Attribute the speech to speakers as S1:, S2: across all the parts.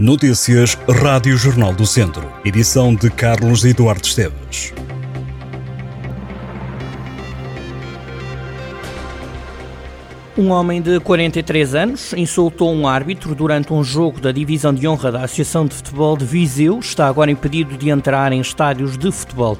S1: Notícias Rádio Jornal do Centro. Edição de Carlos Eduardo Esteves.
S2: Um homem de 43 anos insultou um árbitro durante um jogo da Divisão de Honra da Associação de Futebol de Viseu. Está agora impedido de entrar em estádios de futebol.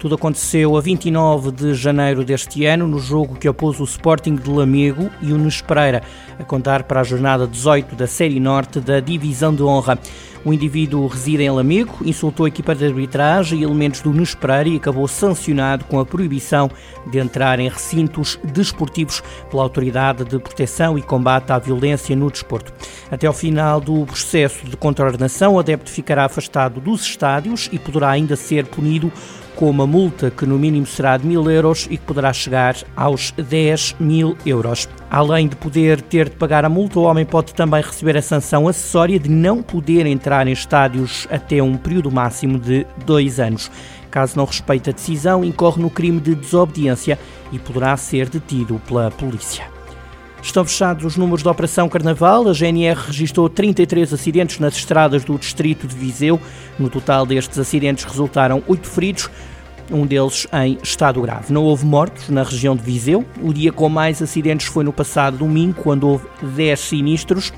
S2: Tudo aconteceu a 29 de janeiro deste ano, no jogo que opôs o Sporting de Lamego e o Nunes Pereira, a contar para a jornada 18 da Série Norte da Divisão de Honra. O indivíduo reside em Lamego, insultou a equipa de arbitragem e elementos do Nunes Pereira e acabou sancionado com a proibição de entrar em recintos desportivos pela Autoridade de Proteção e Combate à Violência no Desporto. Até ao final do processo de contraordenação, o adepto ficará afastado dos estádios e poderá ainda ser punido com uma multa que no mínimo será de mil euros e que poderá chegar aos 10 mil euros. Além de poder ter de pagar a multa, o homem pode também receber a sanção acessória de não poder entrar em estádios até um período máximo de dois anos. Caso não respeite a decisão, incorre no crime de desobediência e poderá ser detido pela polícia. Estão fechados os números da Operação Carnaval. A GNR registrou 33 acidentes nas estradas do distrito de Viseu. No total destes acidentes resultaram 8 feridos, um deles em estado grave. Não houve mortos na região de Viseu. O dia com mais acidentes foi no passado domingo, quando houve 10 sinistros.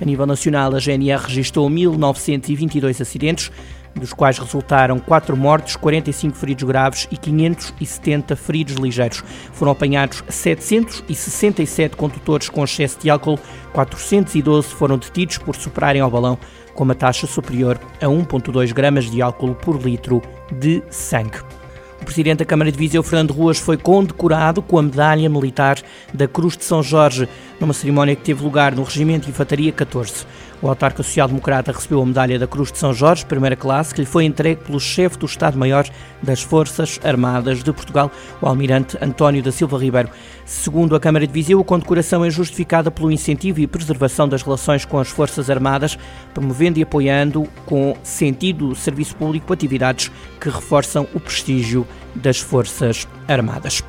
S2: A nível nacional, a GNR registrou 1.922 acidentes, dos quais resultaram 4 mortes, 45 feridos graves e 570 feridos ligeiros. Foram apanhados 767 condutores com excesso de álcool, 412 foram detidos por superarem ao balão com uma taxa superior a 1,2 gramas de álcool por litro de sangue. O presidente da Câmara de Viseu, Fernando Ruas, foi condecorado com a medalha militar da Cruz de São Jorge, numa cerimónia que teve lugar no Regimento de Infantaria 14. O autarca social-democrata recebeu a medalha da Cruz de São Jorge, primeira classe, que lhe foi entregue pelo chefe do Estado-Maior das Forças Armadas de Portugal, o almirante António da Silva Ribeiro. Segundo a Câmara de Viseu, a condecoração é justificada pelo incentivo e preservação das relações com as Forças Armadas, promovendo e apoiando com sentido serviço público atividades que reforçam o prestígio das Forças Armadas.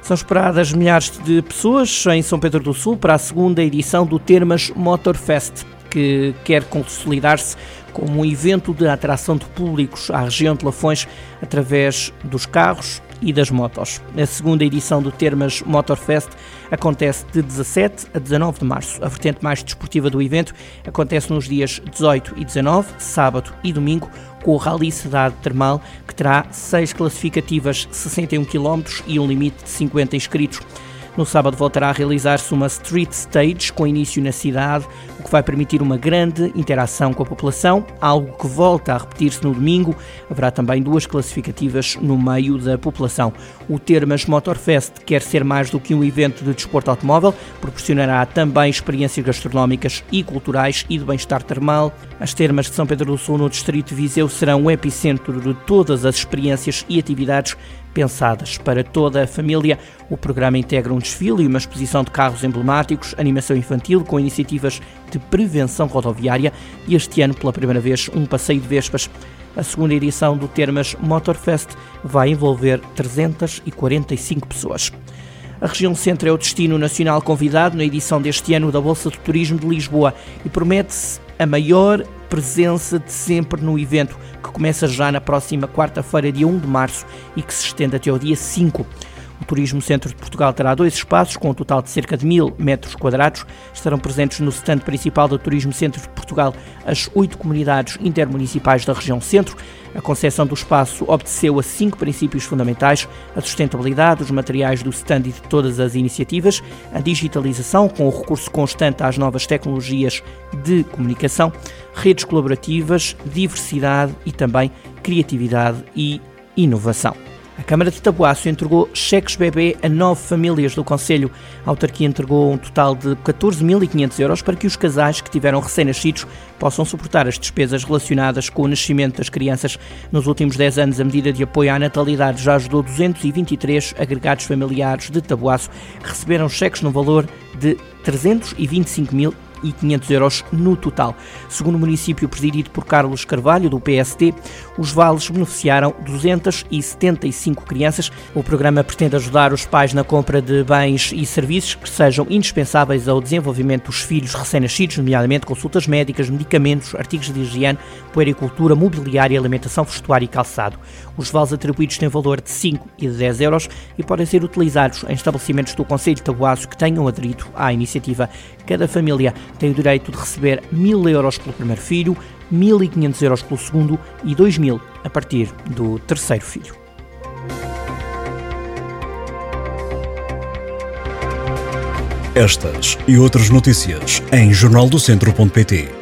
S2: São esperadas milhares de pessoas em São Pedro do Sul para a segunda edição do Termas Motorfest que quer consolidar-se como um evento de atração de públicos à região de Lafões através dos carros e das motos. A segunda edição do Termas Motorfest acontece de 17 a 19 de março. A vertente mais desportiva do evento acontece nos dias 18 e 19, sábado e domingo, com o Rally Cidade Termal, que terá seis classificativas, 61 km e um limite de 50 inscritos. No sábado voltará a realizar-se uma street stage com início na cidade, o que vai permitir uma grande interação com a população, algo que volta a repetir-se no domingo. Haverá também duas classificativas no meio da população. O Termas Motorfest quer ser mais do que um evento de desporto automóvel, proporcionará também experiências gastronómicas e culturais e de bem-estar termal. As termas de São Pedro do Sul, no distrito de Viseu, serão o epicentro de todas as experiências e atividades pensadas para toda a família. O programa integra um desfile e uma exposição de carros emblemáticos, animação infantil com iniciativas de prevenção rodoviária e este ano, pela primeira vez, um passeio de vespas. A segunda edição do Termas Motorfest vai envolver 345 pessoas. A região centro é o destino nacional convidado na edição deste ano da Bolsa de Turismo de Lisboa e promete-se a maior presença de sempre no evento, que começa já na próxima quarta-feira, dia 1 de março, e que se estende até o dia 5. O Turismo Centro de Portugal terá dois espaços, com um total de cerca de mil metros quadrados. Estarão presentes no stand principal do Turismo Centro de Portugal as oito comunidades intermunicipais da região centro. A concessão do espaço obedeceu a cinco princípios fundamentais: a sustentabilidade, os materiais do stand e de todas as iniciativas, a digitalização, com o recurso constante às novas tecnologias de comunicação, redes colaborativas, diversidade e também criatividade e inovação. A Câmara de Tabuaço entregou cheques bebê a nove famílias do Conselho. A autarquia entregou um total de 14.500 euros para que os casais que tiveram recém-nascidos possam suportar as despesas relacionadas com o nascimento das crianças. Nos últimos 10 anos, a medida de apoio à natalidade já ajudou 223 agregados familiares de Tabuaço receberam cheques no valor de 325 mil 1.500 euros no total. Segundo o município presidido por Carlos Carvalho, do PST, os vales beneficiaram 275 crianças. O programa pretende ajudar os pais na compra de bens e serviços que sejam indispensáveis ao desenvolvimento dos filhos recém-nascidos, nomeadamente consultas médicas, medicamentos, artigos de higiene, puericultura, mobiliário, alimentação, vestuário e calçado. Os vales atribuídos têm valor de 5 e de 10 euros e podem ser utilizados em estabelecimentos do Conselho de Tabuaço que tenham aderido à iniciativa. Cada família tem o direito de receber 1.000 euros pelo primeiro filho, 1.500 euros pelo segundo e 2.000 a partir do terceiro filho.
S1: Estas e outras notícias em jornaldocentro.pt.